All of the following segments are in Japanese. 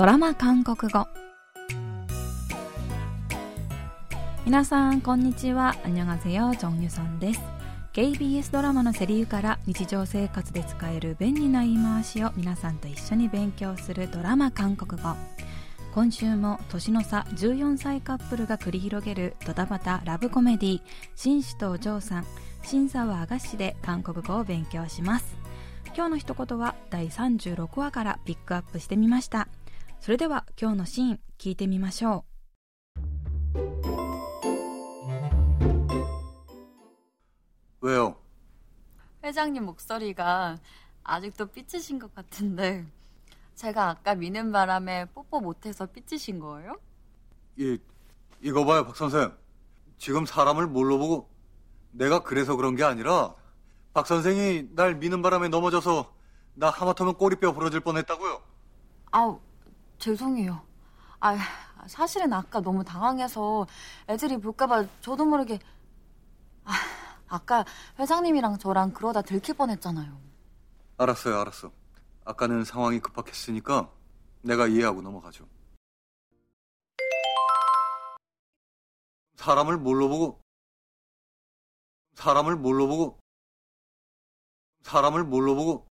ドラマ韓国語。皆さんこんにちは。アニョガゼヨジョンユソンです KBS ドラマのセリフから日常生活で使える便利な言い回しを皆さんと一緒に勉強するドラマ韓国語。今週も年の差14歳カップルが繰り広げるドタバタラブコメディ紳士とお嬢さん審査はあがしで韓国語を勉強します。今日の一言は第36話からピックアップしてみました。それでは今日のシーン聞いてみましょう왜요 회장님 목소리가 아직도 삐치신 것 같은데 제가 아까 미는 바람에 뽀뽀 못해서 삐치신 거예요? 이, 이거 봐요, 박 선생. 지금 사람을 뭘로 보고 내가 그래서 그런 게 아니라 박 선생이 날 미는 바람에 넘어져서 나 하마터면 꼬리뼈 부러질 뻔했다고요. 아우 죄송해요. 아 사실은 아까 너무 당황해서 애들이 볼까봐 저도 모르게 아, 아까 회장님이랑 저랑 그러다 들킬 뻔했잖아요. 알았어요, 알았어. 아까는 상황이 급박했으니까 내가 이해하고 넘어가죠. 사람을 뭘로 보고 사람을 뭘로 보고 사람을 뭘로 보고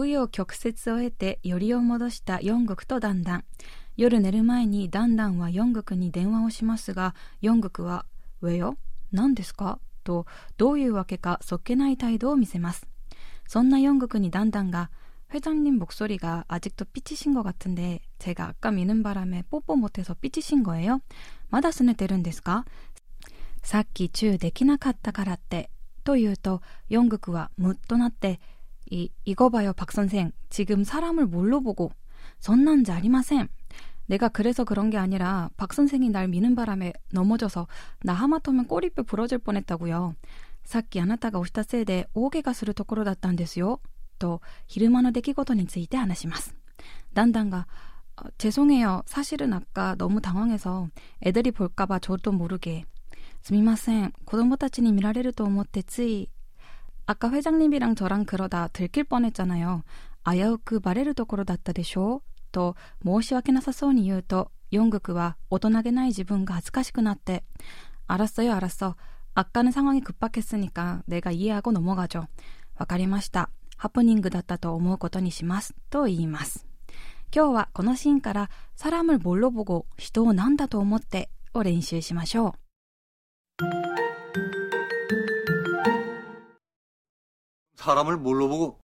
紆余曲折を経てよりを戻した四国とダンダン夜寝る前にダンダンは四国に電話をしますが四国は「上よ何ですか?」とどういうわけかそっけない態度を見せますそんな四国にダンダンが회장님목소리가아직도삐치신것같은데제가아까미는바람에뽀뽀못해서삐치신거예요まだ拗ねてるんですかさっきチューできなかったからってと言うと四国はムッとなって 이, 이거 봐요, 박 선생. 지금 사람을 뭘로 보고? 선난지 아리마셈. 내가 그래서 그런 게 아니라 박 선생이 날 미는 바람에 넘어져서 나 하마터면 꼬리뼈 부러질 뻔했다고요. さっき 아나타가 오시다 세대 오게가する 도코로 だったんですよ. 또 히르마의 出来事について 話します. 난단가 어, 죄송해요. 사실은 아까 너무 당황해서 애들이 볼까봐 저도 모르게 すみません. 子供たちに見られると思ってつい 아까 회장님이랑 저랑 그러다 들킬 뻔했잖아요. 아야우크 마레르 도코로 다った でしょ? 또 모시와케나사소니 言うと 용극과 오도나게 나이 지분가 恥ずかしくなって 알았어요, 알았어. 아까는 상황이 급박했으니까 내가 이해하고 넘어가죠. わかりました. 하프닝 だったと思うことにします。と言います。今日はこのシーンから 사람을 뭘로 보고 人を何だと思ってを練習しましょう。 사람을 뭘로 보고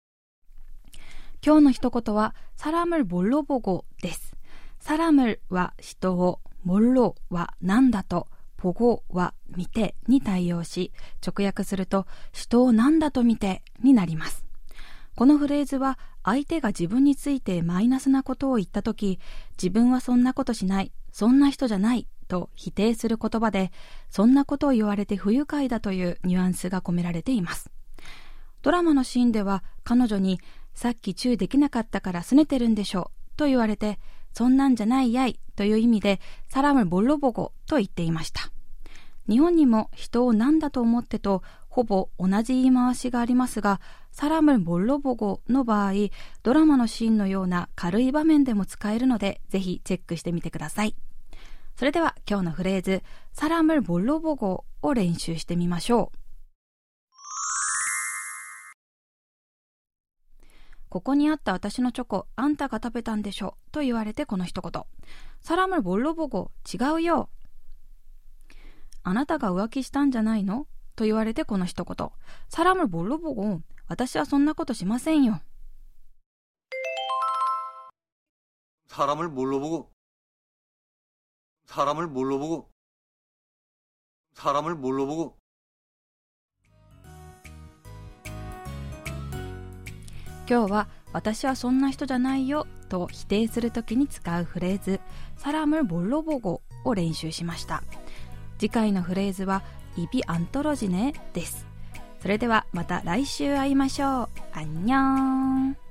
今日の一言は、サラムルボロボゴです。サラムルは人を、モロは何だと、ボゴは見てに対応し、直訳すると、人を何だと見てになります。このフレーズは、相手が自分についてマイナスなことを言ったとき、自分はそんなことしない、そんな人じゃない、と否定する言葉で、そんなことを言われて不愉快だというニュアンスが込められています。 ドラマのシーンでは彼女にさっきチューできなかったから拗ねてるんでしょうと言われてそんなんじゃないやいという意味でサラムボロボゴと言っていました。日本にも人を何だと思ってとほぼ同じ言い回しがありますが、サラムボロボゴの場合、ドラマのシーンのような軽い場面でも使えるので、ぜひチェックしてみてください。それでは今日のフレーズ、サラムボロボゴを練習してみましょう。ここにあった私のチョコ、あんたが食べたんでしょと言われてこの一言。サラムボロボゴ、違うよ。あなたが浮気したんじゃないのと言われてこの一言。サラムボロボゴ、私はそんなことしませんよ。 사람을 뭘로 보고 사람을 뭘로 보고 사람을 뭘로 보고 今日は私はそんな人じゃないよと否定するときに使うフレーズサラムボロボゴを練習しました。次回のフレーズはイビアントロジネです。それではまた来週会いましょう。アンニョン。